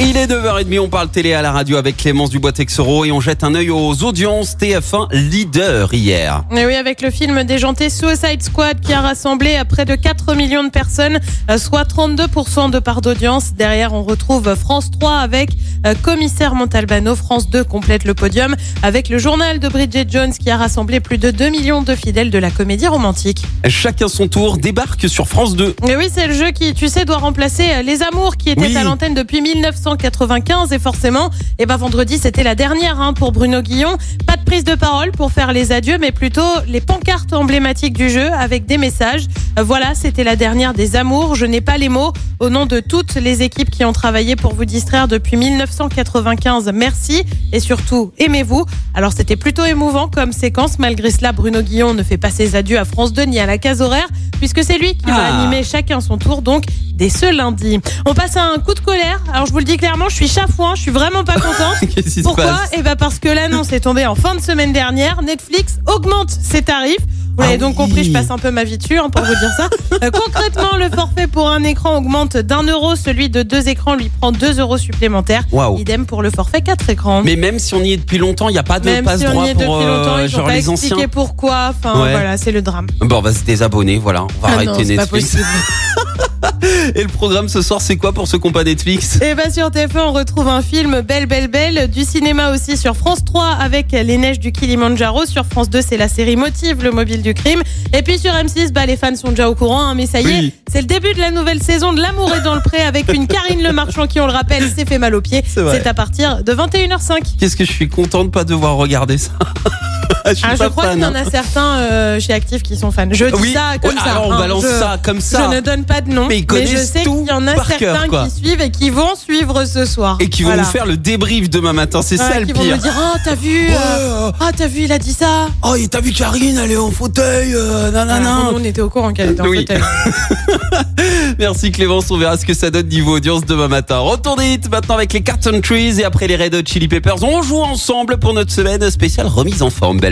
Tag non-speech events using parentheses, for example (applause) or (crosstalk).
Il est 9h30, on parle télé à la radio avec Clémence Dubois-Texoro et on jette un œil aux audiences TF1 leader hier. Et oui, avec le film déjanté Suicide Squad qui a rassemblé à près de 4 millions de personnes, euh, soit 32% de part d'audience. Derrière, on retrouve France 3 avec euh, Commissaire Montalbano. France 2 complète le podium avec le journal de Bridget Jones qui a rassemblé plus de 2 millions de fidèles de la comédie romantique. Chacun son tour débarque sur France 2. Et oui, c'est le jeu qui, tu sais, doit remplacer euh, Les Amours qui étaient Oui. à l'antenne depuis 1995 et forcément, et ben vendredi c'était la dernière hein, pour Bruno Guillon. Pas de prise de parole pour faire les adieux, mais plutôt les pancartes emblématiques du jeu avec des messages. Euh, Voilà, c'était la dernière des Amours. Je n'ai pas les mots au nom de toutes les équipes qui ont travaillé pour vous distraire depuis 1995. Merci et surtout aimez-vous. Alors c'était plutôt émouvant comme séquence. Malgré cela, Bruno Guillon ne fait pas ses adieux à France 2 ni à la case horaire puisque c'est lui qui va Ah. animer chacun son tour donc dès ce lundi. On passe à un coup de colère. Alors je vous le dis clairement, je suis chafouin, je suis vraiment pas contente. (laughs) Pourquoi passe Eh ben parce que l'annonce est tombée en fin de semaine dernière. Netflix augmente ses tarifs. Vous Ah l'avez donc oui. compris, je passe un peu ma vie dessus hein, pour vous dire ça. Euh, concrètement, le forfait pour un écran augmente d'un euro. Celui de deux écrans lui prend deux euros supplémentaires. Idem pour le forfait quatre écrans. Mais même si on y est depuis longtemps, il n'y a pas de Même passe si on droit y est pour depuis longtemps, euh, ils genre pas les anciens. pourquoi. Enfin Ouais. voilà, c'est le drame. Bon, on va se désabonner, voilà. On va Ah non, arrêter pas Netflix. possible. (laughs) (laughs) Et le programme ce soir, c'est quoi pour ceux qui n'ont pas Netflix? Et bien sur TF1, on retrouve un film Belle Belle Belle, du cinéma aussi sur France 3 avec Les Neiges du Kilimanjaro, sur France 2 c'est la série Motive, le mobile du crime, et puis sur M6, bah, les fans sont déjà au courant, hein, mais ça y est, Oui. c'est le début de la nouvelle saison de L'amour est dans le pré avec une Karine Le Marchand qui, on le rappelle, s'est fait mal aux pieds. C'est à partir de 21h05. Qu'est-ce que je suis content de pas devoir regarder ça. (laughs) je suis Ah, je pas crois fan, qu'il y en hein. a certains euh, chez Active qui sont fans. Je dis Oui, ça comme ça. alors on hein. balance Je- ça comme ça. Je ne donne pas de nom, Mais ils je sais qu'il y en a certains cœur, qui suivent et qui vont suivre ce soir. Et qui vont Voilà. nous faire le débrief demain matin, c'est Ouais, ça le qui vont pire. me dire oh t'as vu euh, Ouais. ah t'as vu il a dit ça Oh, t'as vu Karine, elle est en fauteuil, euh, nanana. Nous, on était au courant qu'elle était en Oui. fauteuil. (laughs) Merci Clémence, on verra ce que ça donne niveau audience demain matin. Retour des hits maintenant avec les Carton Trees et après les Red Hot Chili Peppers. On joue ensemble pour notre semaine spéciale remise en forme, belle